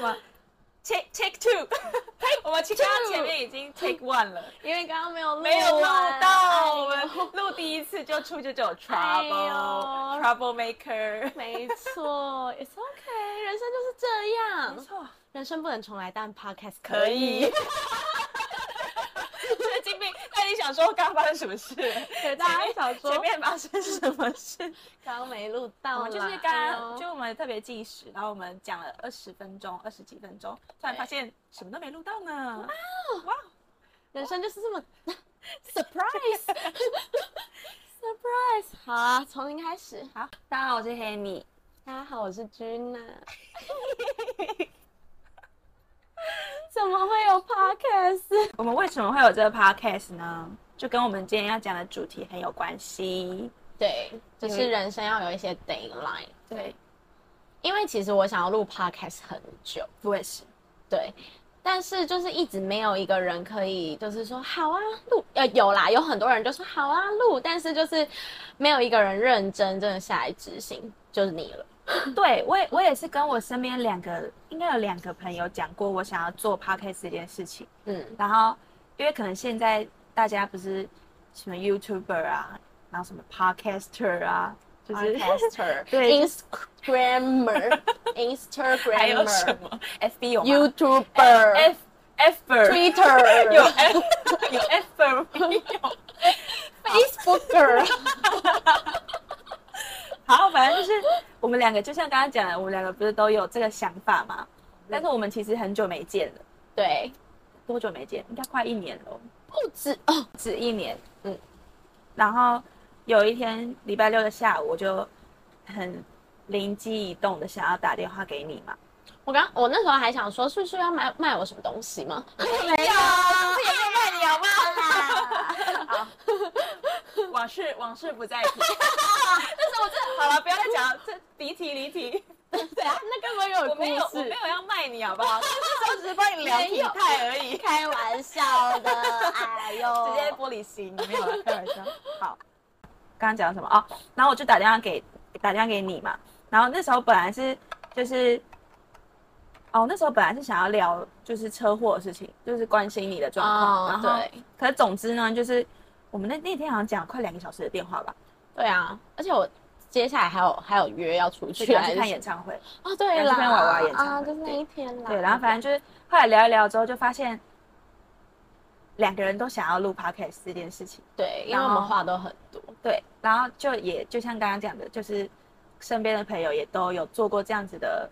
么？Take take two，我们其他前面已经 take one 了，因为刚刚没有录没有录到，我们录第一次就出就就有 trouble，trouble maker，没错，It's OK，人生就是这样，没错，人生不能重来，但 Podcast 可可以想说刚刚发生什么事？对，大家想说前面发生什么事？刚刚没录到啦，我们就是刚就我们特别计时，然后我们讲了二十分钟，二十几分钟，突然发现什么都没录到呢。哇！人生就是这么 surprise，surprise。好啊，从零开始。好，大家好，我是 Henny。大家好，我是君娜。怎么会有 podcast？我们为什么会有这个 podcast 呢？就跟我们今天要讲的主题很有关系。对，就是人生要有一些 deadline。对，因为其实我想要录 podcast 很久，我也是。对，但是就是一直没有一个人可以，就是说好啊录，呃有啦，有很多人就说好啊录，但是就是没有一个人认真真的下来执行，就是你了。对我也我也是跟我身边两个，应该有两个朋友讲过，我想要做 podcast 这件事情。嗯，然后因为可能现在大家不是什么 YouTuber 啊，然后什么 Podcaster 啊，就是 podcaster 对，Instagrammer，还有什么 FB 有 YouTuber，F F Twitter 有 F 有 F 有 Facebooker，好，反正就是我们两个，就像刚刚讲的，我们两个不是都有这个想法嘛？但是我们其实很久没见了，对，多久没见？应该快一年了，不止哦，不止一年。嗯，然后有一天礼拜六的下午，我就很灵机一动的想要打电话给你嘛。我刚我那时候还想说，是不是要卖卖我什么东西吗？没有，我也没有卖你好吗？好，往事往事不再提。但是我这好了，不要再讲了，这离题离题。对啊，那根本有我没有我没有要卖你好不好？就是只是帮你量体态而已，开玩笑的，哎呦，直接玻璃心，没有开玩笑。好，刚刚讲什么哦？然后我就打电话给打电话给你嘛。然后那时候本来是就是。哦，那时候本来是想要聊就是车祸的事情，就是关心你的状况。哦、然后，对，可是总之呢，就是我们那那天好像讲了快两个小时的电话吧。对啊，而且我接下来还有还有约要出去，去看演唱会。哦，对啦，去看娃娃演唱会，啊，就是那一天啦。对，然后反正就是后来聊一聊之后，就发现两个人都想要录 podcast 这件事情。对，因为我们话都很多。对，然后就也就像刚刚讲的，就是身边的朋友也都有做过这样子的。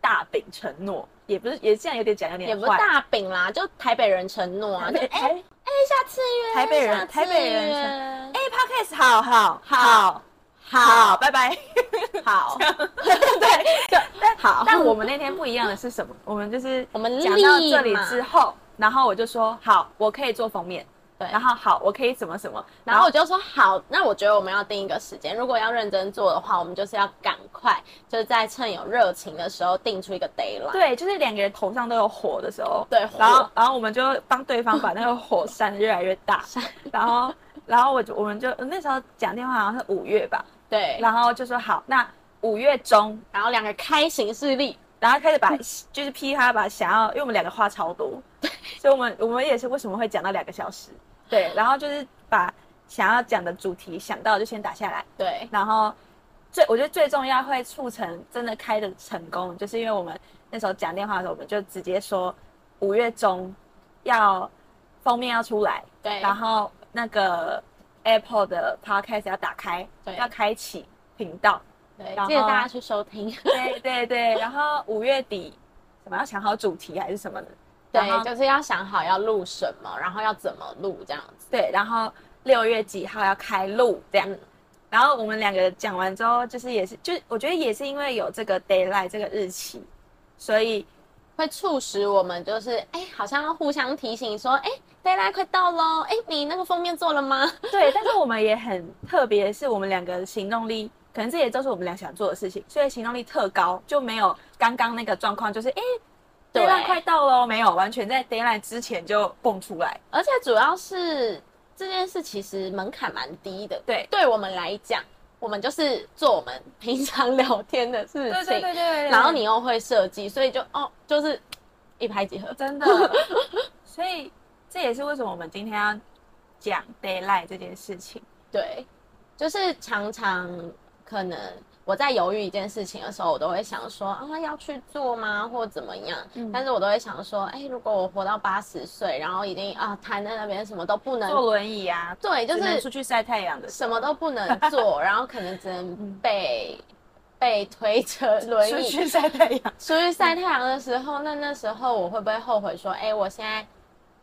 大饼承诺也不是，也这样有点讲有点坏，也不是大饼啦，就台北人承诺啊，哎哎、欸欸，下次约，台北人，台北人哎、欸、，Podcast 好好好好，好，拜拜，好，对，就但好，但我们那天不一样的是什么？我们就是我们讲到这里之后，然后我就说好，我可以做封面。对，然后好，我可以什么什么，然后我就说好，那我觉得我们要定一个时间，如果要认真做的话，我们就是要赶快，就是在趁有热情的时候定出一个 deadline。对，就是两个人头上都有火的时候，对，然后然后我们就帮对方把那个火扇越来越大，然后然后我就我们就那时候讲电话好像是五月吧，对，然后就说好，那五月中，然后两个开行事历，然后开始把就是噼啪把想要，因为我们两个话超多，对，所以我们我们也是为什么会讲到两个小时。对，然后就是把想要讲的主题想到就先打下来。对，然后最我觉得最重要会促成真的开的成功，就是因为我们那时候讲电话的时候，我们就直接说五月中要封面要出来，对，然后那个 Apple 的 Podcast 要打开，对，要开启频道，对，记得大家去收听。对对对，然后五月底什么要想好主题还是什么的。对，就是要想好要录什么，然后要怎么录这样子。对，然后六月几号要开录这样。嗯、然后我们两个讲完之后，就是也是，就我觉得也是因为有这个 d a y l i g h t 这个日期，所以会促使我们就是哎，好像要互相提醒说，哎 d a y l i g h t 快到喽，哎，你那个封面做了吗？对，但是我们也很特别，是我们两个行动力，可能这也都是我们俩想做的事情，所以行动力特高，就没有刚刚那个状况，就是哎。Deadline 快到了，没有完全在 deadline 之前就蹦出来，而且主要是这件事其实门槛蛮低的。对，对我们来讲，我们就是做我们平常聊天的事情，对对对对，对，然后你又会设计，所以就哦，就是一拍即合，真的。所以这也是为什么我们今天要讲 daylight 这件事情。对，就是常常可能。我在犹豫一件事情的时候，我都会想说啊，要去做吗，或怎么样？嗯、但是我都会想说，哎、欸，如果我活到八十岁，然后已经啊瘫在那边，什么都不能坐轮椅啊，对，就是出去晒太阳的，什么都不能做，然后可能只能被、嗯、被推着轮椅出去晒太阳。出去晒太阳的时候，那那时候我会不会后悔说，哎、欸，我现在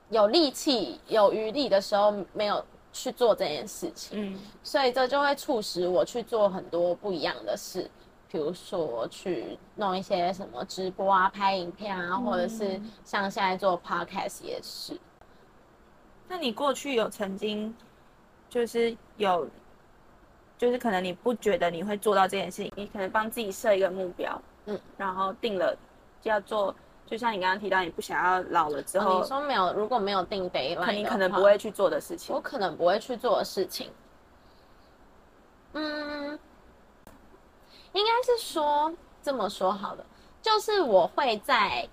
有力气、有余力的时候没有？去做这件事情，嗯，所以这就会促使我去做很多不一样的事，比如说去弄一些什么直播啊、拍影片啊，嗯、或者是像现在做 podcast 也是。那你过去有曾经，就是有，就是可能你不觉得你会做到这件事情，你可能帮自己设一个目标，嗯，然后定了就要做。就像你刚刚提到，你不想要老了之后，哦、你说没有，如果没有定 deadline，你可能不会去做的事情。我可能不会去做的事情，嗯，应该是说这么说好了，就是我会在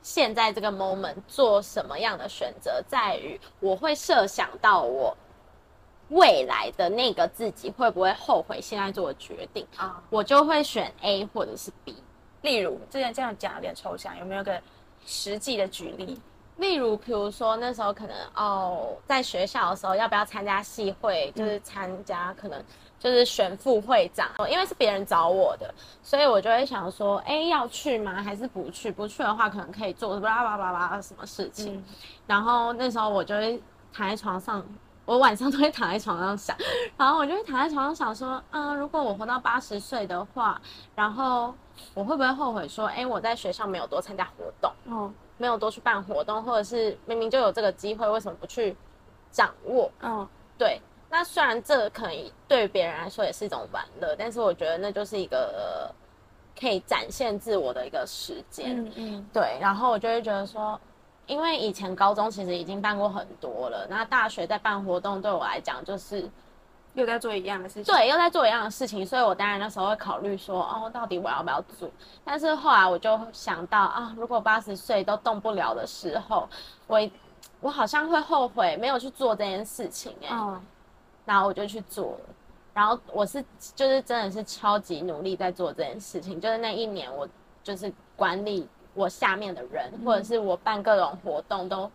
现在这个 moment 做什么样的选择，在于我会设想到我未来的那个自己会不会后悔现在做的决定啊，我就会选 A 或者是 B。例如，之前这样讲有点抽象，有没有个实际的举例？例如，比如说那时候可能哦，在学校的时候要不要参加系会？就是参加，可能就是选副会长，因为是别人找我的，所以我就会想说，哎，要去吗？还是不去？不去的话，可能可以做巴拉巴拉巴拉什么事情。嗯、然后那时候我就会躺在床上，我晚上都会躺在床上想，然后我就会躺在床上想说，啊、呃，如果我活到八十岁的话，然后。我会不会后悔说，哎，我在学校没有多参加活动，嗯，没有多去办活动，或者是明明就有这个机会，为什么不去掌握？嗯，对。那虽然这可能对别人来说也是一种玩乐，但是我觉得那就是一个、呃、可以展现自我的一个时间。嗯嗯，对。然后我就会觉得说，因为以前高中其实已经办过很多了，那大学在办活动对我来讲就是。又在做一样的事情，对，又在做一样的事情，所以我当然那时候会考虑说，哦，到底我要不要做？但是后来我就想到啊，如果八十岁都动不了的时候，我我好像会后悔没有去做这件事情，哎，嗯，然后我就去做了，然后我是就是真的是超级努力在做这件事情，就是那一年我就是管理我下面的人，嗯，或者是我办各种活动都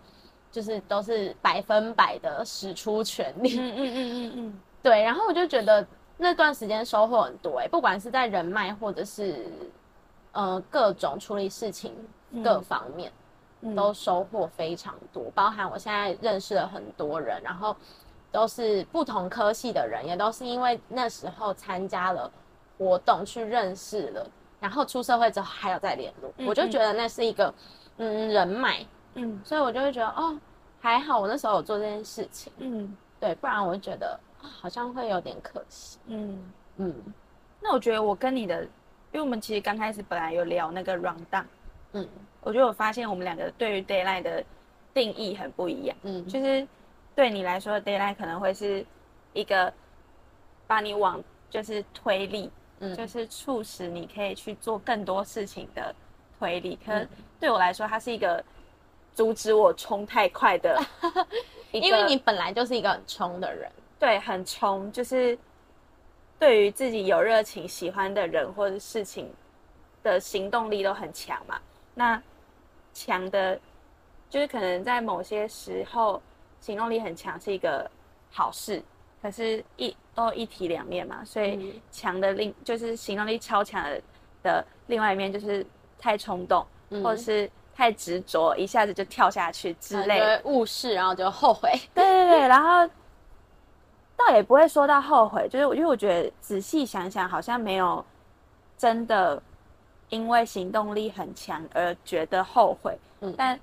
就是都是百分百的使出全力，嗯嗯嗯嗯嗯。对，然后我就觉得那段时间收获很多哎，不管是在人脉或者是呃各种处理事情各方面，嗯、都收获非常多。包含我现在认识了很多人，然后都是不同科系的人，也都是因为那时候参加了活动去认识了，然后出社会之后还有再联络，嗯、我就觉得那是一个嗯人脉，嗯，所以我就会觉得哦还好我那时候有做这件事情，嗯，对，不然我就觉得。好像会有点可惜。嗯嗯，那我觉得我跟你的，因为我们其实刚开始本来有聊那个 rundown，嗯，我觉得我发现我们两个对于 daylight 的定义很不一样。嗯，就是对你来说 daylight 可能会是一个把你往就是推力，嗯，就是促使你可以去做更多事情的推理。可对我来说，它是一个阻止我冲太快的，因为你本来就是一个很冲的人。对，很冲，就是对于自己有热情、喜欢的人或者事情的行动力都很强嘛。那强的，就是可能在某些时候行动力很强是一个好事，可是一都一体两面嘛。所以强的另就是行动力超强的的另外一面就是太冲动，嗯、或者是太执着，一下子就跳下去之类的，误事，然后就后悔。对对对，然后。倒也不会说到后悔，就是因为我觉得仔细想想，好像没有真的因为行动力很强而觉得后悔。嗯，但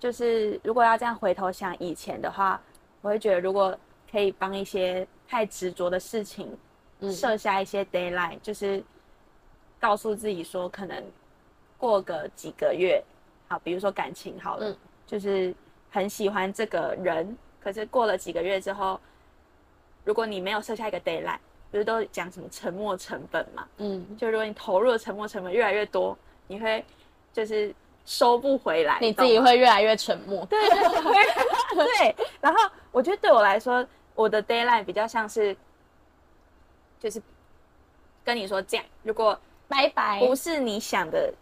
就是如果要这样回头想以前的话，我会觉得如果可以帮一些太执着的事情设下一些 deadline，嗯，就是告诉自己说，可能过个几个月，好，比如说感情好了，嗯，就是很喜欢这个人，可是过了几个月之后。如果你没有设下一个 deadline，不是都讲什么沉没成本嘛？嗯，就如果你投入的沉没成本越来越多，你会就是收不回来，你自己会越来越沉默。对对对，对。然后我觉得对我来说，我的 deadline 比较像是，就是跟你说这样，如果拜拜不是你想的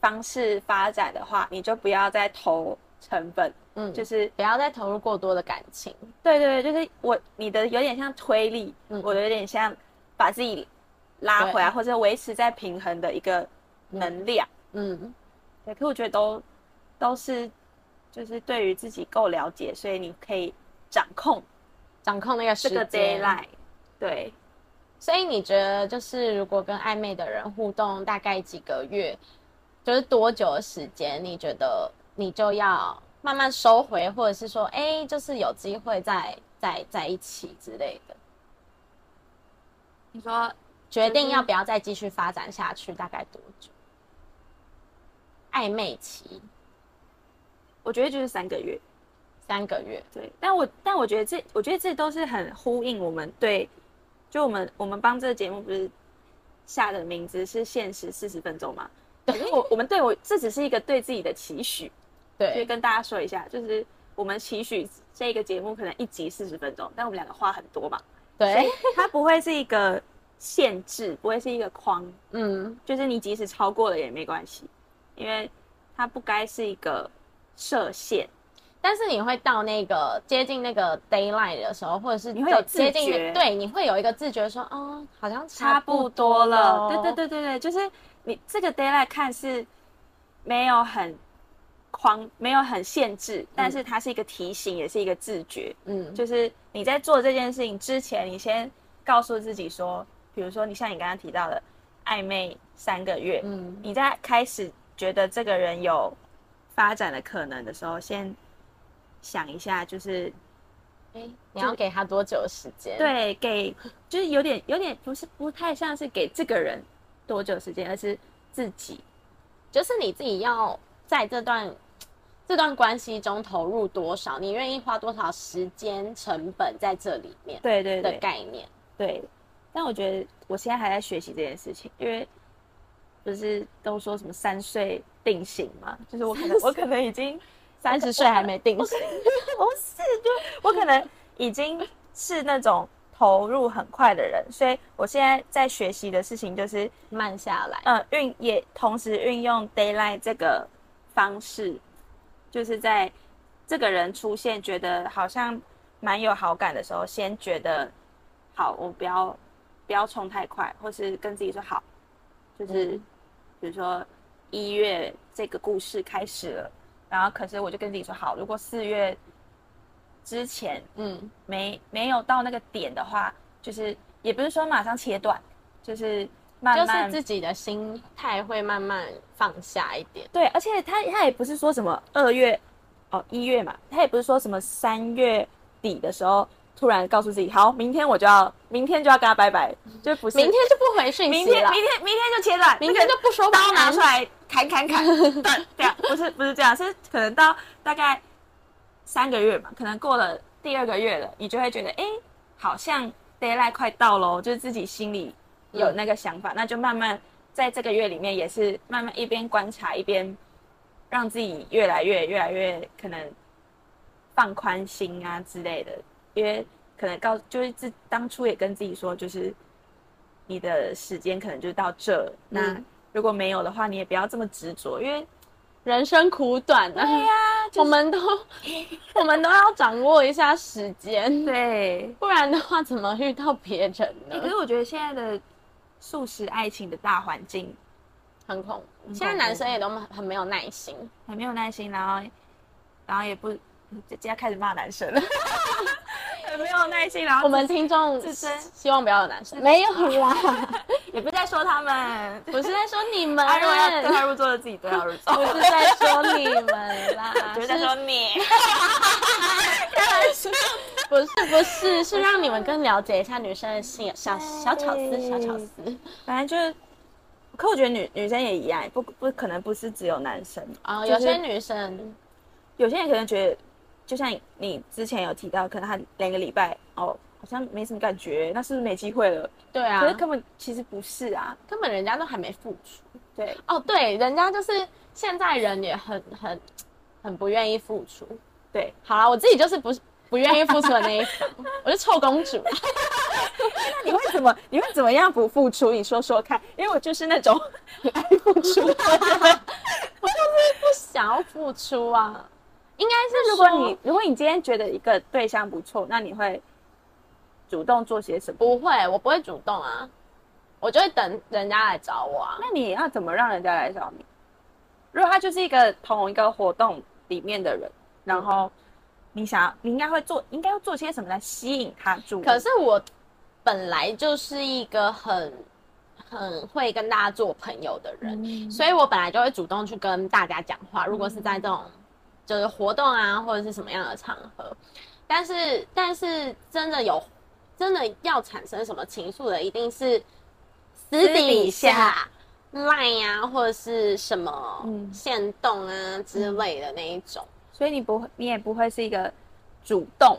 方式发展的话，你就不要再投成本。嗯，就是不要再投入过多的感情。对对对，就是我你的有点像推力，嗯，我的有点像把自己拉回来或者维持在平衡的一个能量。嗯，对。可我觉得都都是就是对于自己够了解，所以你可以掌控掌控那个时间。这个 deadline。对。所以你觉得就是如果跟暧昧的人互动大概几个月，就是多久的时间？你觉得你就要？慢慢收回，或者是说，哎、欸，就是有机会再再在一起之类的。你说决定要不要再继续发展下去，大概多久？暧昧期，我觉得就是三个月。三个月，对。但我但我觉得这，我觉得这都是很呼应我们对，就我们我们帮这个节目不是下的名字是限时四十分钟嘛？对。我我们对我这只是一个对自己的期许。对，所以跟大家说一下，就是我们期许这个节目可能一集四十分钟，但我们两个话很多嘛。对，它不会是一个限制，不会是一个框。嗯，就是你即使超过了也没关系，因为它不该是一个设限。但是你会到那个接近那个 deadline 的时候，或者是你会有接近对，你会有一个自觉说，哦，好像差不多了。对对对对对，就是你这个 deadline 看是没有很。框没有很限制，但是它是一个提醒，嗯、也是一个自觉。嗯，就是你在做这件事情之前，你先告诉自己说，比如说你像你刚刚提到的暧昧三个月，嗯，你在开始觉得这个人有发展的可能的时候，先想一下，就是，哎，你要给他多久时间？对，给就是有点有点不是不太像是给这个人多久时间，而是自己，就是你自己要。在这段这段关系中投入多少？你愿意花多少时间成本在这里面？对对的概念，对，对，对。但我觉得我现在还在学习这件事情，因为不是都说什么三岁定型吗？就是我可能 我可能已经三十岁还没定型，不 是，就我可能已经是那种。投入很快的人，所以我现在在学习的事情就是慢下来。嗯，运也同时运用 deadline 这个方式，就是在这个人出现觉得好像蛮有好感的时候，先觉得好，我不要不要冲太快，或是跟自己说好，就是、嗯、比如说一月这个故事开始了，然后可是我就跟自己说好，如果四月。之前，嗯，没没有到那个点的话，就是也不是说马上切断，就是慢慢，就是自己的心态会慢慢放下一点。对，而且他他也不是说什么二月，哦一月嘛，他也不是说什么三月底的时候突然告诉自己，好，明天我就要，明天就要跟他拜拜，就不是明天就不回讯息了，明天明天明天就切断，明天就不说话，刀拿出来砍砍砍，对，这样不是不是这样，是可能到大概。三个月嘛，可能过了第二个月了，你就会觉得，哎，好像 d a y l i g h t 快到喽，就是自己心里有那个想法，嗯、那就慢慢在这个月里面，也是慢慢一边观察一边让自己越来越越来越可能放宽心啊之类的，因为可能告就是自当初也跟自己说，就是你的时间可能就到这，嗯、那如果没有的话，你也不要这么执着，因为。人生苦短啊！对呀、啊，就是、我们都 我们都要掌握一下时间，对，不然的话怎么遇到别人呢？可是我觉得现在的素食爱情的大环境很恐怖，现在男生也都很没有耐心，很没有耐心，然后然后也不，今天开始骂男生了。没有耐心，然后我们听众自身希望不要有男生，没有啦，也不是在说他们，我是在说你们，如果要对号入座的自己对号入座，不是在说你们啦，就是在说你，不是不是，是让你们更了解一下女生的心，小小巧思，小巧思，反正就是，可我觉得女女生也一样，不不可能不是只有男生啊，有些女生，有些人可能觉得。就像你之前有提到，可能他两个礼拜哦好像没什么感觉，那是不是没机会了？对啊，可是根本其实不是啊，根本人家都还没付出。对，哦，对，人家就是现在人也很很很不愿意付出。对，好啦，我自己就是不不愿意付出的那一方，我是臭公主。那你会怎么？你会怎么样不付出？你说说看，因为我就是那种很 爱付出的人，我就是不想要付出啊。应该是如果你如果你今天觉得一个对象不错，那你会主动做些什么？不会，我不会主动啊，我就会等人家来找我啊。那你要怎么让人家来找你？如果他就是一个同一个活动里面的人，然后你想要，你应该会做，应该要做些什么来吸引他注意？可是我本来就是一个很很会跟大家做朋友的人，嗯、所以我本来就会主动去跟大家讲话。如果是在这种。就是活动啊，或者是什么样的场合，但是但是真的有真的要产生什么情愫的，一定是私底下 Line 啊，或者是什么线动啊之类的那一种。嗯、所以你不会，你也不会是一个主动，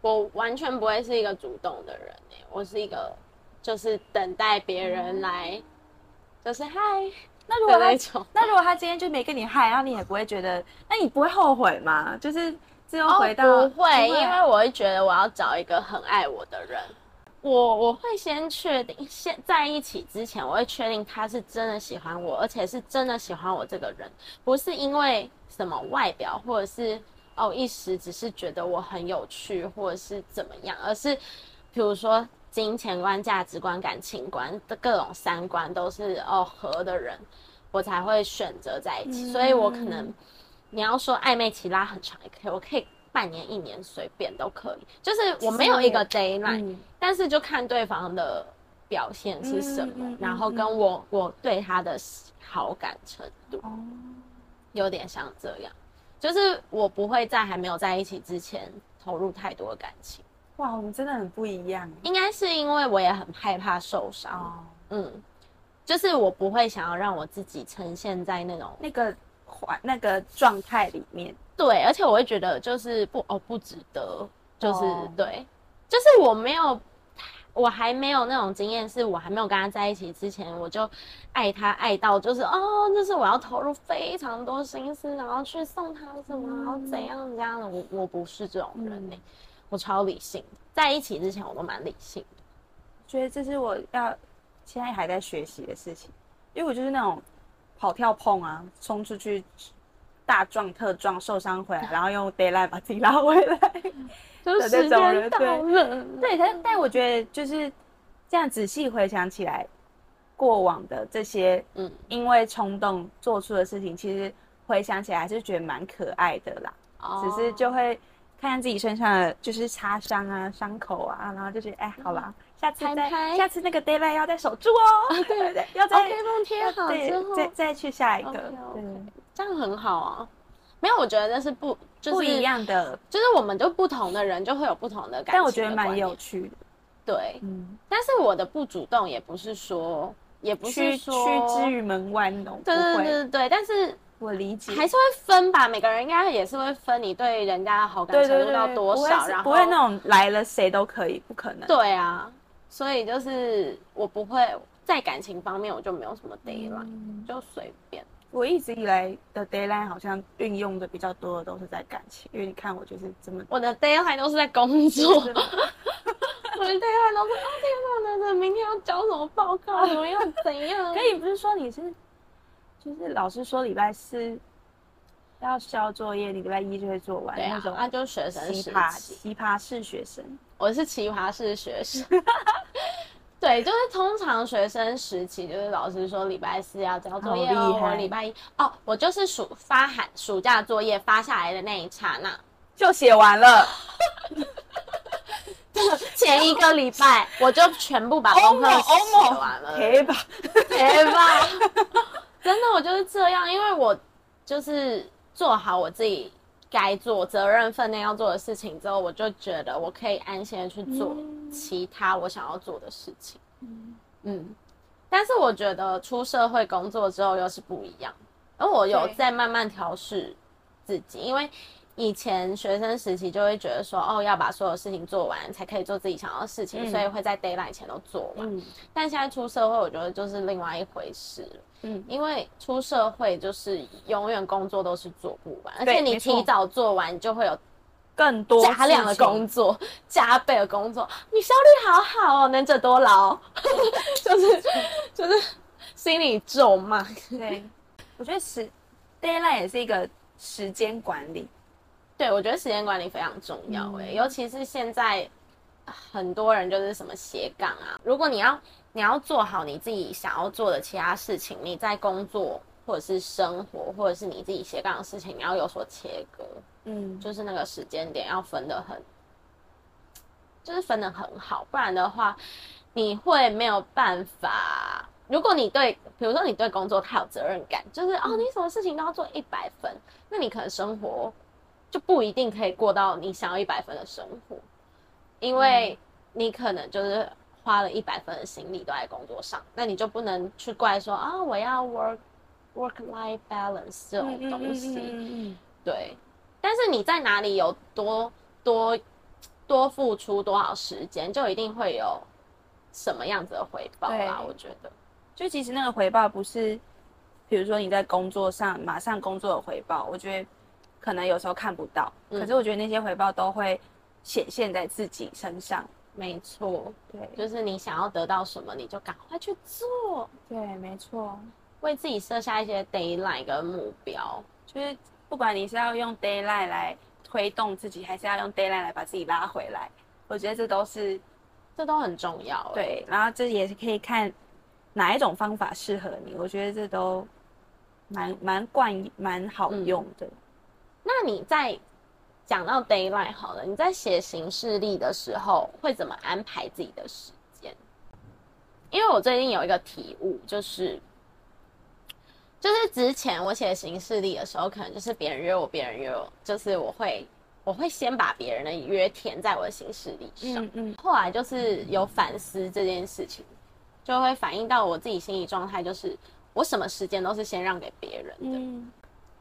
我完全不会是一个主动的人、欸、我是一个就是等待别人来，嗯、就是嗨。那如果他，那如果他今天就没跟你嗨，然后你也不会觉得，那你不会后悔吗？就是最后回到、哦、不会，因为我会觉得我要找一个很爱我的人。我我会先确定，先在一起之前，我会确定他是真的喜欢我，而且是真的喜欢我这个人，不是因为什么外表，或者是哦一时只是觉得我很有趣，或者是怎么样，而是比如说。金钱观、价值观、感情观的各种三观都是哦合的人，我才会选择在一起。嗯、所以我可能你要说暧昧期拉很长也可以，我可以半年、一年随便都可以。就是我没有一个 deadline，、嗯、但是就看对方的表现是什么，嗯、然后跟我我对他的好感程度，嗯、有点像这样。就是我不会在还没有在一起之前投入太多的感情。哇，我们真的很不一样。应该是因为我也很害怕受伤，哦、嗯，就是我不会想要让我自己呈现在那种那个环那个状态里面。对，而且我会觉得就是不哦不值得，就是、哦、对，就是我没有，我还没有那种经验，是我还没有跟他在一起之前，我就爱他爱到就是哦，就是我要投入非常多心思，然后去送他什么，然后怎样怎样的，我我不是这种人呢、欸。嗯我超理性，在一起之前我都蛮理性的，觉得这是我要现在还在学习的事情，因为我就是那种跑跳碰啊，冲出去大撞特撞受伤回来，然后用 deadline 把自己拉回来，就是时间到了。对，但但我觉得就是这样仔细回想起来，过往的这些嗯，因为冲动做出的事情，其实回想起来还是觉得蛮可爱的啦，哦、只是就会。看看自己身上的就是擦伤啊、伤口啊，然后就觉得哎，好了，下次再拍下次那个 deadline 要再守住哦。对对对，要再 OK 绷贴好之后，再再去下一个。对，这样很好啊。没有，我觉得那是不就是不一样的，就是我们就不同的人就会有不同的感觉。但我觉得蛮有趣的。对，嗯。但是我的不主动也不是说，也不是说拒之于门外那种。对对对对，但是。我理解，还是会分吧。每个人应该也是会分，你对人家的好感程度到多少，然后不会那种来了谁都可以，不可能。对啊，所以就是我不会在感情方面，我就没有什么 deadline，、嗯、就随便。我一直以来的 deadline 好像运用的比较多的都是在感情，因为你看我就是这么，我的 deadline 都是在工作 我的 deadline 都是哦天哪，明天要交什么报告，怎么样怎样？可以不是说你是。就是老师说礼拜四要交作业，你礼拜一就会做完。啊，那种那就是学生奇葩奇葩式学生，我是奇葩式学生。对，就是通常学生时期，就是老师说礼拜四要交作业哦，我礼拜一哦，我就是暑发寒暑假作业发下来的那一刹那就写完了。前一个礼拜我就全部把功课 写完了，可以吧？可以吧？真的，我就是这样，因为我就是做好我自己该做、责任分内要做的事情之后，我就觉得我可以安心的去做其他我想要做的事情。嗯，嗯，但是我觉得出社会工作之后又是不一样，而我有在慢慢调试自己，因为以前学生时期就会觉得说，哦，要把所有事情做完才可以做自己想要的事情，嗯、所以会在 deadline 前都做完。嗯、但现在出社会，我觉得就是另外一回事。嗯，因为出社会就是永远工作都是做不完，而且你提早做完，就会有更多加量的工作，加倍的工作，你效率好好哦，能者多劳，就是就是心里咒骂。对，我觉得时 deadline 也是一个时间管理。对，我觉得时间管理非常重要诶、欸，嗯、尤其是现在很多人就是什么斜杠啊，如果你要你要做好你自己想要做的其他事情，你在工作或者是生活或者是你自己斜杠的事情，你要有所切割，嗯，就是那个时间点要分得很，就是分得很好，不然的话你会没有办法。如果你对，比如说你对工作太有责任感，就是哦，你什么事情都要做一百分，那你可能生活。就不一定可以过到你想要一百分的生活，因为你可能就是花了一百分的心力都在工作上，那你就不能去怪说啊，我要 work work life balance 这种东西。嗯对，但是你在哪里有多多多付出多少时间，就一定会有什么样子的回报吧？我觉得，就其实那个回报不是，比如说你在工作上马上工作的回报，我觉得。可能有时候看不到，嗯、可是我觉得那些回报都会显现在自己身上。没错，对，就是你想要得到什么，你就赶快去做。对，没错，为自己设下一些 deadline 跟目标，就是不管你是要用 deadline 来推动自己，还是要用 deadline 来把自己拉回来，我觉得这都是，这都很重要。对，然后这也是可以看哪一种方法适合你，我觉得这都蛮蛮惯蛮好用的。嗯那你在讲到 deadline 好了，你在写行事历的时候会怎么安排自己的时间？因为我最近有一个体悟，就是就是之前我写行事历的时候，可能就是别人约我，别人约我，就是我会我会先把别人的约填在我的行事历上，嗯，嗯，后来就是有反思这件事情，就会反映到我自己心理状态，就是我什么时间都是先让给别人的。嗯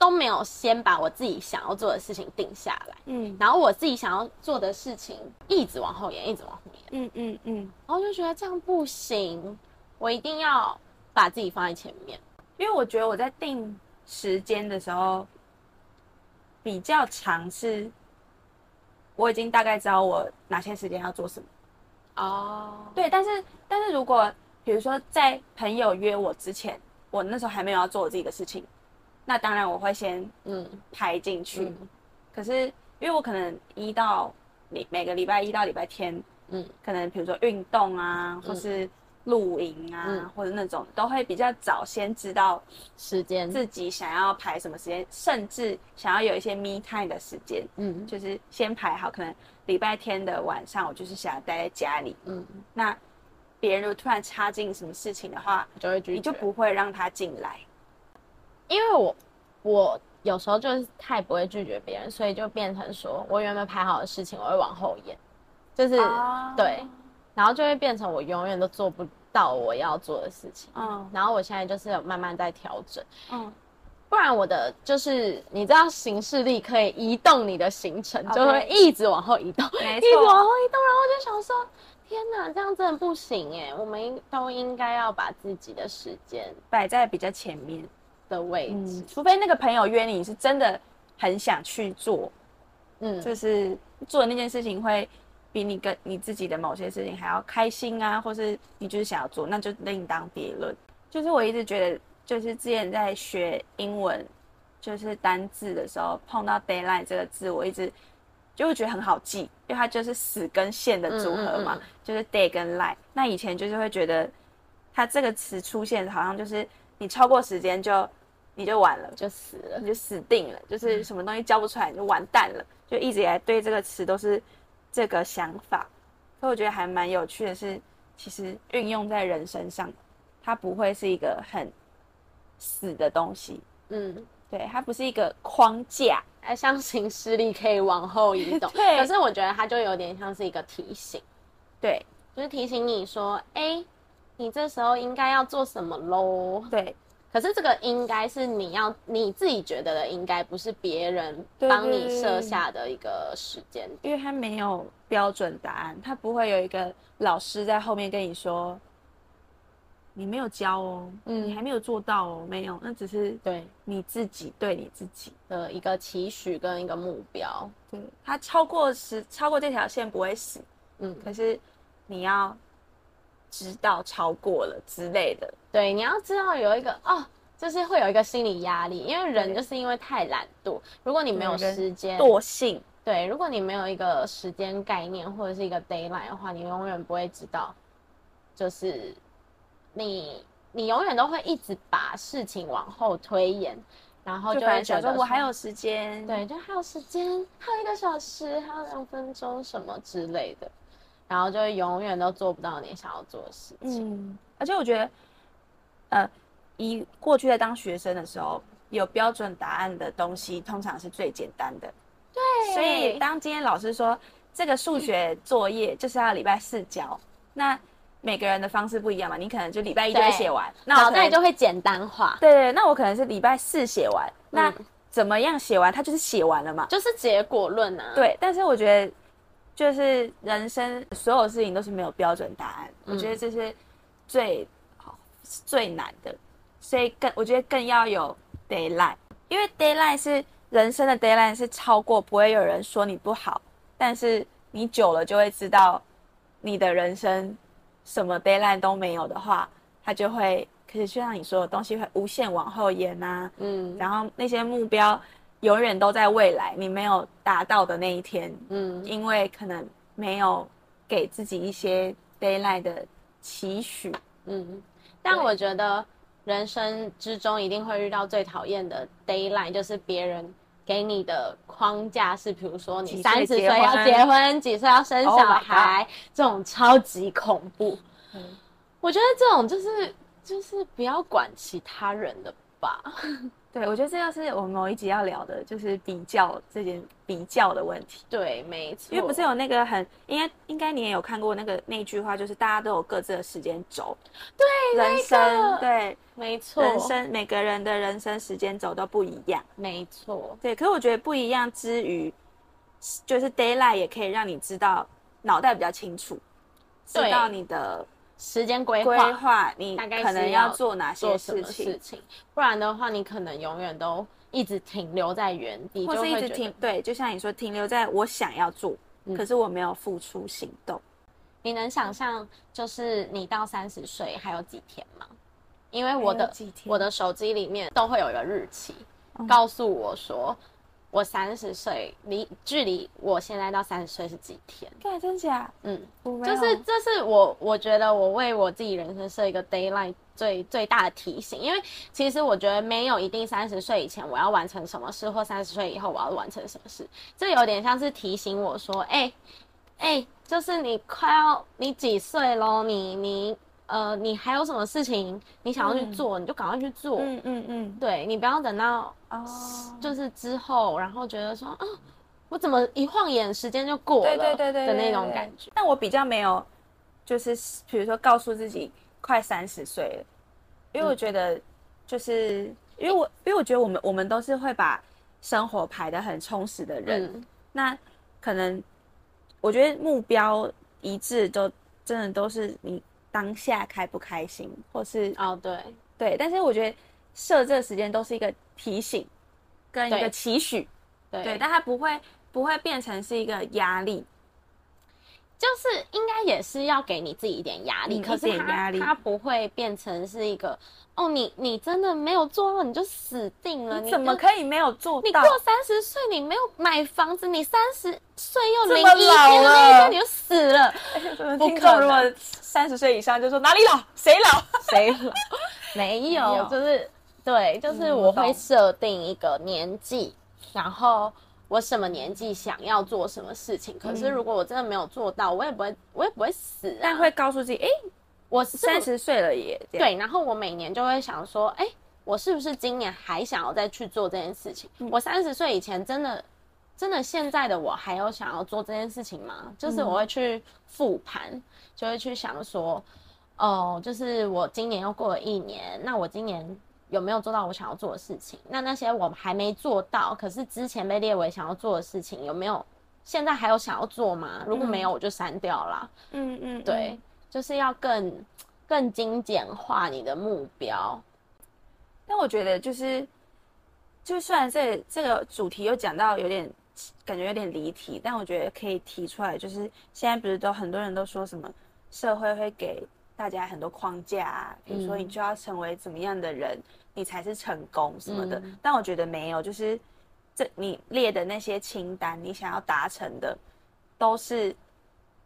都没有先把我自己想要做的事情定下来，嗯，然后我自己想要做的事情一直往后延，一直往后延，嗯嗯嗯，然后就觉得这样不行，我一定要把自己放在前面，因为我觉得我在定时间的时候比较长，是我已经大概知道我哪些时间要做什么，哦，对，但是但是如果比如说在朋友约我之前，我那时候还没有要做我自己的事情。那当然我会先嗯。排进去，嗯、可是因为我可能一到每每个礼拜一到礼拜天，嗯，可能比如说运动啊，或是露营啊，嗯、或者那种都会比较早先知道时间，自己想要排什么时间，甚至想要有一些 me time 的时间，嗯，就是先排好，可能礼拜天的晚上我就是想要待在家里，嗯，那别人如果突然插进什么事情的话，就会你就不会让他进来。因为我，我有时候就是太不会拒绝别人，所以就变成说我原本排好的事情，我会往后延，就是、oh. 对，然后就会变成我永远都做不到我要做的事情。嗯，oh. 然后我现在就是有慢慢在调整。嗯，oh. 不然我的就是你知道，行事力可以移动你的行程.就会一直往后移动，一直往后移动。然后我就想说，天哪，这样真的不行哎！我们应都应该要把自己的时间摆在比较前面。的位置，嗯，除非那个朋友约你是真的很想去做，嗯，就是做的那件事情会比你跟你自己的某些事情还要开心啊，或是你就是想要做，那就另当别论。就是我一直觉得，就是之前在学英文，就是单字的时候碰到 deadline 这个字，我一直就会觉得很好记，因为它就是死跟线的组合嘛，嗯嗯嗯，就是 day 跟 line。那以前就是会觉得它这个词出现，好像就是你超过时间就。你就完了，就死了，你就死定了，就是什么东西交不出来，你就完蛋了。就一直以来对这个词都是这个想法，所以我觉得还蛮有趣的是，其实运用在人身上，它不会是一个很死的东西。嗯，对，它不是一个框架，哎像行事力可以往后移动。对，可是我觉得它就有点像是一个提醒，对，就是提醒你说，哎，你这时候应该要做什么喽？对。可是这个应该是你要你自己觉得的，应该不是别人帮你设下的一个时间，因为他没有标准答案，他不会有一个老师在后面跟你说，你没有教哦，嗯，你还没有做到哦，没有，那只是对。你自己对你自己的一个期许跟一个目标，对，他超过时超过这条线不会死，嗯，可是你要。知道超过了之类的，对，你要知道有一个哦，就是会有一个心理压力，因为人就是因为太懒惰，如果你没有时间惰性，对，如果你没有一个时间概念或者是一个 deadline 的话，你永远不会知道，就是你你永远都会一直把事情往后推延，然后就会觉得我还有时间，对，就还有时间，还有一个小时，还有两分钟什么之类的。然后就永远都做不到你想要做的事情。嗯，而且我觉得，呃，以过去在当学生的时候，有标准答案的东西通常是最简单的。对。所以当今天老师说这个数学作业就是要礼拜四交，那每个人的方式不一样嘛，你可能就礼拜一就会写完，那脑袋就会简单化。对对，那我可能是礼拜四写完，那怎么样写完，它就是写完了嘛，就是结果论啊。对，但是我觉得。就是人生所有事情都是没有标准答案，嗯、我觉得这是最好最难的，所以更我觉得更要有 deadline，因为 deadline 是人生的 deadline 是超过不会有人说你不好，但是你久了就会知道你的人生什么 deadline 都没有的话，它就会可是就像你说的东西会无限往后延呐、啊，嗯，然后那些目标。永远都在未来，你没有达到的那一天，嗯，因为可能没有给自己一些 d a y l i g h t 的期许，嗯，但我觉得人生之中一定会遇到最讨厌的 d a y l i g h t 就是别人给你的框架是，比如说你三十岁要结婚，几岁要生小孩，这种超级恐怖。嗯，我觉得这种就是就是不要管其他人的吧。对，我觉得这要是我们某一集要聊的，就是比较这件比较的问题。对，没错。因为不是有那个很应该应该你也有看过那个那句话，就是大家都有各自的时间轴。对，人生对，没错。人生每个人的人生时间轴都不一样。没错。对，可是我觉得不一样之余，就是 daylight 也可以让你知道脑袋比较清楚，知道你的。时间规划，规划你可能要做哪些事情，事情，不然的话，你可能永远都一直停留在原地，或是一直停。对，就像你说，停留在我想要做，嗯、可是我没有付出行动。你能想象，就是你到三十岁还有几天吗？因为我的我的手机里面都会有一个日期，嗯、告诉我说。我三十岁，离距离我现在到三十岁是几天？对，真假？嗯，就是这是我我觉得我为我自己人生设一个 deadline 最最大的提醒，因为其实我觉得没有一定三十岁以前我要完成什么事，或三十岁以后我要完成什么事，这有点像是提醒我说，哎、欸、哎、欸，就是你快要你几岁咯？你你。呃，你还有什么事情你想要去做，嗯、你就赶快去做。嗯嗯嗯，对，你不要等到哦，就是之后，然后觉得说啊，我怎么一晃眼时间就过了，对对对的那种感觉。但我比较没有，就是比如说告诉自己快三十岁了，因为我觉得就是、嗯、因为我因为我觉得我们我们都是会把生活排的很充实的人，嗯、那可能我觉得目标一致都真的都是你。当下开不开心，或是哦，对。对，但是我觉得设这个时间都是一个提醒，跟一个期许，对，对，但它不会不会变成是一个压力，就是应该也是要给你自己一点压力，嗯、可是它压力它不会变成是一个。哦，你你真的没有做到，你就死定了。你怎么可以没有做到？你过三十岁，你没有买房子，你三十岁又零一天的那一天你就死了。不可能，如果三十岁以上就说哪里老谁老谁老，没有，就是对，就是我会设定一个年纪，然后我什么年纪想要做什么事情。可是如果我真的没有做到，我也不会，我也不会死，但会告诉自己，哎。我三十岁了耶，对，然后我每年就会想说，哎，我是不是今年还想要再去做这件事情？嗯、我三十岁以前真的，真的现在的我还有想要做这件事情吗？就是我会去复盘，就会去想说，哦，就是我今年又过了一年，那我今年有没有做到我想要做的事情？那那些我还没做到，可是之前被列为想要做的事情，有没有现在还有想要做吗？如果没有，我就删掉了。嗯嗯，对，就是要更更精简化你的目标。但我觉得就是，就虽然这这个主题又讲到有点感觉有点离题，但我觉得可以提出来，就是现在不是都很多人都说什么社会会给大家很多框架啊，比如说你就要成为怎么样的人。嗯你才是成功什么的，嗯、但我觉得没有，就是这你列的那些清单，你想要达成的，都是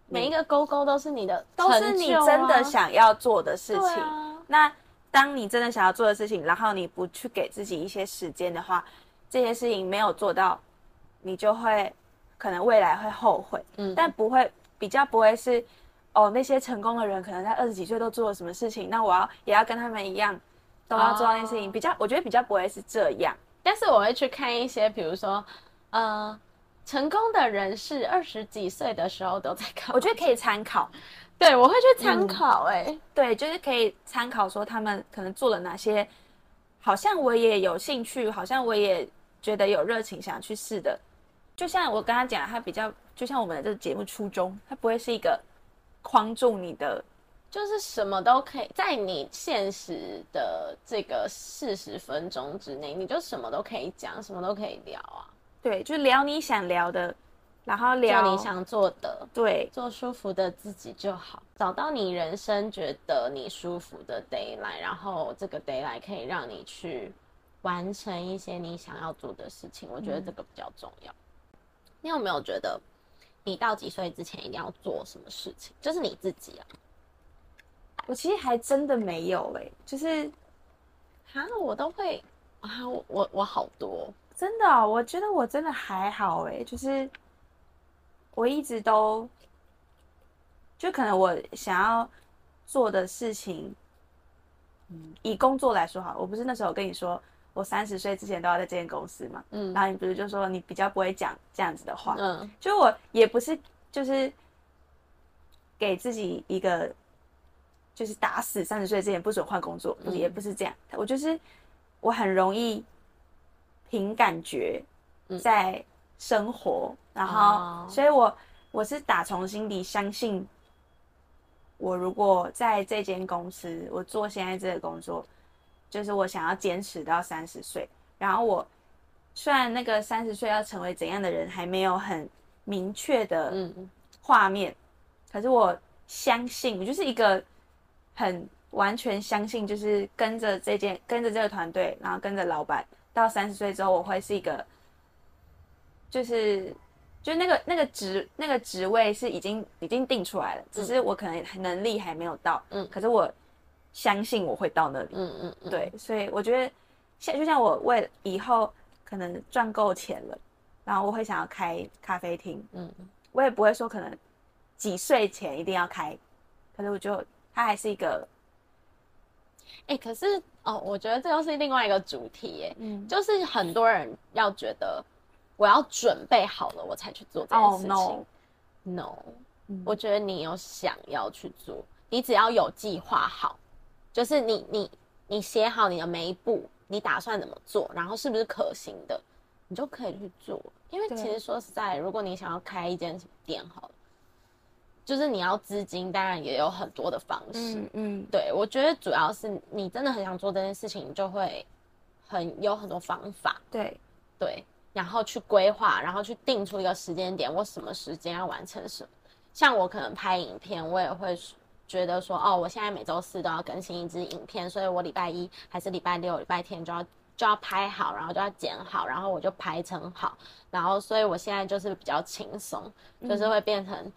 每一个勾勾都是你的、啊，都是你真的想要做的事情。啊、那当你真的想要做的事情，然后你不去给自己一些时间的话，这些事情没有做到，你就会可能未来会后悔。嗯，但不会比较不会是哦，那些成功的人可能在二十几岁都做了什么事情，那我要也要跟他们一样。都要做那件事情，oh. 比较我觉得比较不会是这样，但是我会去看一些，比如说，呃，成功的人士二十几岁的时候都在看，我觉得可以参考。对，我会去参考、欸，哎、嗯，对，就是可以参考说他们可能做了哪些，好像我也有兴趣，好像我也觉得有热情想去试的。就像我刚刚讲，他比较就像我们的这个节目初衷，他不会是一个框住你的。就是什么都可以，在你现实的这个四十分钟之内，你就什么都可以讲，什么都可以聊啊。对，就聊你想聊的，然后聊你想做的，对，做舒服的自己就好。找到你人生觉得你舒服的 deadline，然后这个 deadline 可以让你去完成一些你想要做的事情。我觉得这个比较重要。嗯。你有没有觉得，你到几岁之前一定要做什么事情？就是你自己啊。我其实还真的没有哎、欸，就是，啊，我都会啊，我我我好多，真的、哦，我觉得我真的还好哎、欸，就是我一直都，就可能我想要做的事情，嗯，以工作来说哈，我不是那时候跟你说，我三十岁之前都要在这间公司嘛，嗯，然后你不是就说你比较不会讲这样子的话，嗯，就我也不是就是给自己一个。就是打死三十岁之前不准换工作，嗯、也不是这样。我就是我很容易凭感觉在生活，嗯、然后，哦、所以我我是打从心底相信，我如果在这间公司，我做现在这个工作，就是我想要坚持到三十岁。然后我虽然那个三十岁要成为怎样的人还没有很明确的画面，嗯、可是我相信，我就是一个。很完全相信，就是跟着这件，跟着这个团队，然后跟着老板，到三十岁之后，我会是一个，就是，就那个那个职那个职位是已经已经定出来了，只是我可能能力还没有到，嗯，可是我相信我会到那里，嗯嗯，嗯。对，所以我觉得像就像我为了以后可能赚够钱了，然后我会想要开咖啡厅，嗯，我也不会说可能几岁前一定要开，可是我就。它还是一个，哎、欸，可是哦，我觉得这又是另外一个主题耶。嗯，就是很多人要觉得我要准备好了，我才去做这件事情。Oh, no，, 我觉得你有想要去做，你只要有计划好，就是你你你写好你的每一步，你打算怎么做，然后是不是可行的，你就可以去做。因为其实说实在，如果你想要开一间什么店，好了。就是你要资金，当然也有很多的方式。嗯，嗯对，我觉得主要是你真的很想做这件事情，你就会很有很多方法。对对，然后去规划，然后去定出一个时间点，我什么时间要完成什么。像我可能拍影片，我也会觉得说，哦，我现在每周四都要更新一支影片，所以我礼拜一还是礼拜六、礼拜天就要就要拍好，然后就要剪好，然后我就排成好，然后所以我现在就是比较轻松，就是会变成。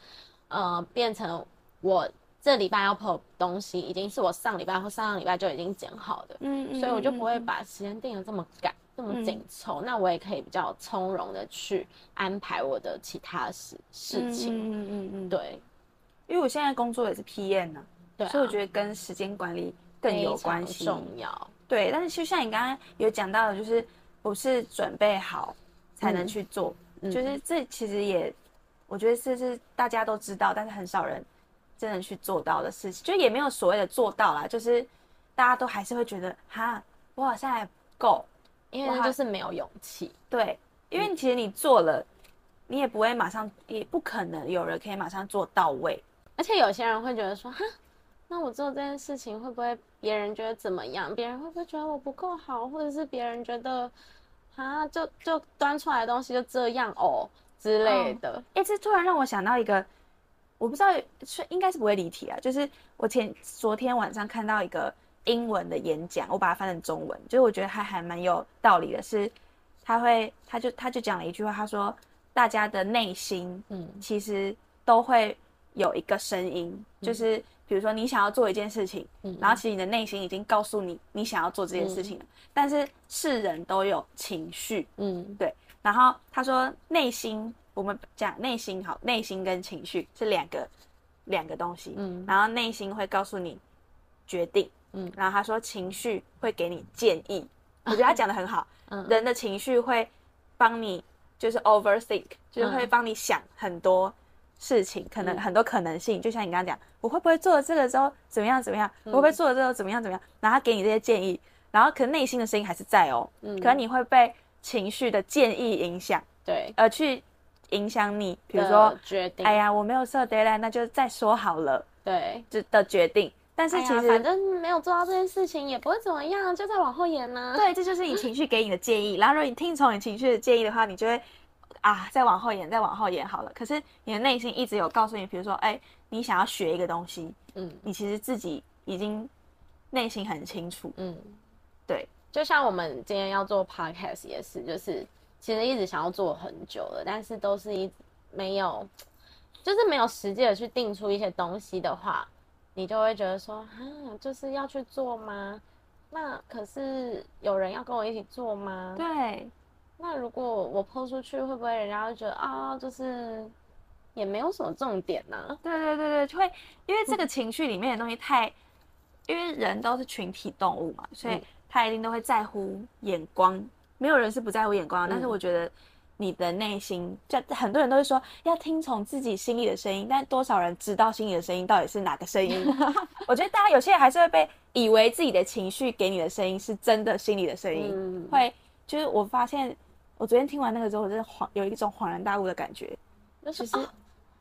呃，变成我这礼拜要 po 东西，已经是我上礼拜或上上礼拜就已经剪好的，嗯，嗯，所以我就不会把时间定的这么赶，这么紧凑，嗯、那我也可以比较从容的去安排我的其他事事情，嗯嗯嗯嗯，对，因为我现在工作也是 PM 呢、啊，对、啊，所以我觉得跟时间管理更有关系，重要，对，但是就像你刚刚有讲到的，就是不是准备好才能去做，嗯、就是这其实也。我觉得这是大家都知道，但是很少人真的去做到的事情，就也没有所谓的做到啦，就是大家都还是会觉得哈，我好像还不够，因为就是没有勇气。对，因为其实你做了，你也不会马上，也不可能有人可以马上做到位。而且有些人会觉得说，哈，那我做这件事情会不会别人觉得怎么样？别人会不会觉得我不够好，或者是别人觉得，啊，就就端出来的东西就这样哦之类的。哎、哦，这突然让我想到一个，我不知道是应该是不会离题啊，就是我前昨天晚上看到一个英文的演讲，我把它翻成中文，就是我觉得还还蛮有道理的是，是他会他就他就讲了一句话，他说大家的内心，嗯，其实都会。有一个声音，就是比如说你想要做一件事情，嗯、然后其实你的内心已经告诉你你想要做这件事情了，嗯、但是是人都有情绪，嗯，对。然后他说内心，我们讲内心好，内心跟情绪是两个两个东西，嗯，然后内心会告诉你决定，嗯，然后他说情绪会给你建议，我觉得他讲的很好，嗯，人的情绪会帮你就是 overthink，就是会帮你想很多。事情可能很多可能性，嗯、就像你刚刚讲，我会不会做了这个之后怎么样怎么样？嗯、我会不会做了之后怎么样怎么样？然后他给你这些建议，然后可能内心的声音还是在哦，嗯、可能你会被情绪的建议影响，对，而去影响你，比如说决定，哎呀，我没有设 deadline，那就再说好了，对，就的决定。但是其实、哎、反正没有做到这件事情也不会怎么样，就再往后延呢、啊。对，这就是你情绪给你的建议。然后如果你听从你情绪的建议的话，你就会。啊，再往后延，再往后延好了。可是你的内心一直有告诉你，比如说，哎、欸，你想要学一个东西，嗯，你其实自己已经内心很清楚，嗯，对。就像我们今天要做 podcast 也是，就是其实一直想要做很久了，但是都是一没有，就是没有实际的去定出一些东西的话，你就会觉得说，啊，就是要去做吗？那可是有人要跟我一起做吗？对。那如果我 po 出去，会不会人家会觉得啊，就是也没有什么重点呢、啊？对对对对，就会因为这个情绪里面的东西太，嗯、因为人都是群体动物嘛，所以他一定都会在乎眼光。没有人是不在乎眼光，嗯、但是我觉得你的内心，就很多人都会说要听从自己心里的声音，但多少人知道心里的声音到底是哪个声音？我觉得大家有些人还是会被以为自己的情绪给你的声音是真的心里的声音，嗯、会就是我发现。我昨天听完那个之后，我真的恍有一种恍然大悟的感觉，那其实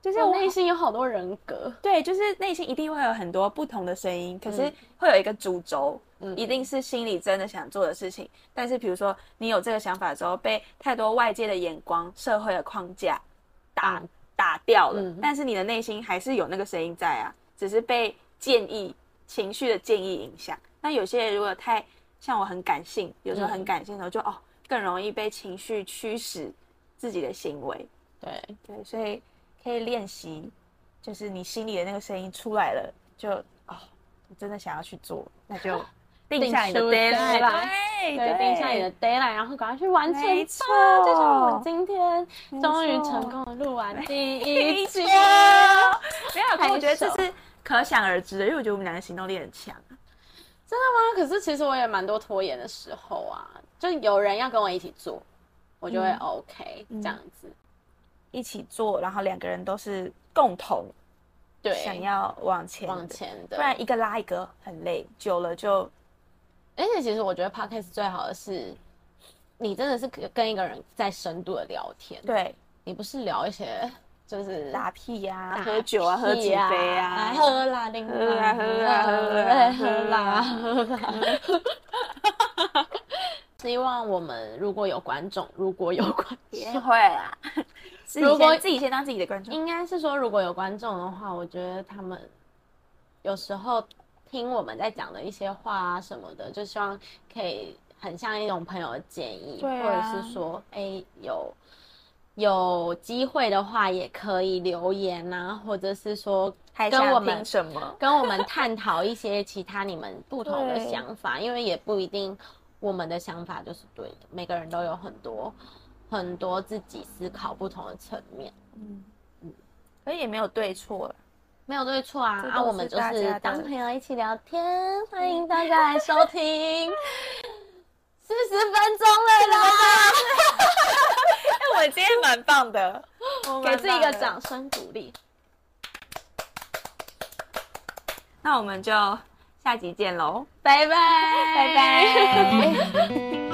就是我内心有好多人格，对，就是内心一定会有很多不同的声音，可是会有一个主轴，嗯，一定是心里真的想做的事情。嗯、但是比如说你有这个想法之后，被太多外界的眼光、社会的框架打打掉了，嗯、但是你的内心还是有那个声音在啊，只是被建议、情绪的建议影响。那有些人如果太像我很感性，有时候很感性的时候就、嗯、哦。更容易被情绪驱使自己的行为，对对，所以可以练习，就是你心里的那个声音出来了，就哦，你真的想要去做，那就定下你的 deadline，对对，定下你的 deadline，然后赶快去完成。没错，就像我们今天终于成功的录完第一集，没有，我觉得这是可想而知的，因为我觉得我们两个行动力很强。真的吗？可是其实我也蛮多拖延的时候啊。就有人要跟我一起做，我就会 OK、嗯、这样子，一起做，然后两个人都是共同对想要往前往前的，不然一个拉一个很累，久了就。而且其实我觉得 Podcast 最好的是，你真的是跟一个人在深度的聊天，对，你不是聊一些就是打屁呀、啊、喝酒啊、喝几杯啊、喝啦、喝啦、喝啦、喝啦、喝啦。希望我们如果有观众，如果有观众，也会 啦。如果自己先当自己的观众，应该是说如果有观众的话，我觉得他们有时候听我们在讲的一些话啊什么的，就希望可以很像一种朋友的建议，啊、或者是说，哎、欸，有有机会的话也可以留言啊，或者是说跟我们什么，跟我们探讨一些其他你们不同的想法，因为也不一定。我们的想法就是对的，每个人都有很多很多自己思考不同的层面，嗯。嗯，所以也没有对错，没有对错啊，啊，我们就是当朋友一起聊天，欢迎大家来收听，四十分钟了啦，哎，我今天蛮棒的，给自己一个掌声鼓励，那我们就。下集见喽，拜拜，拜拜。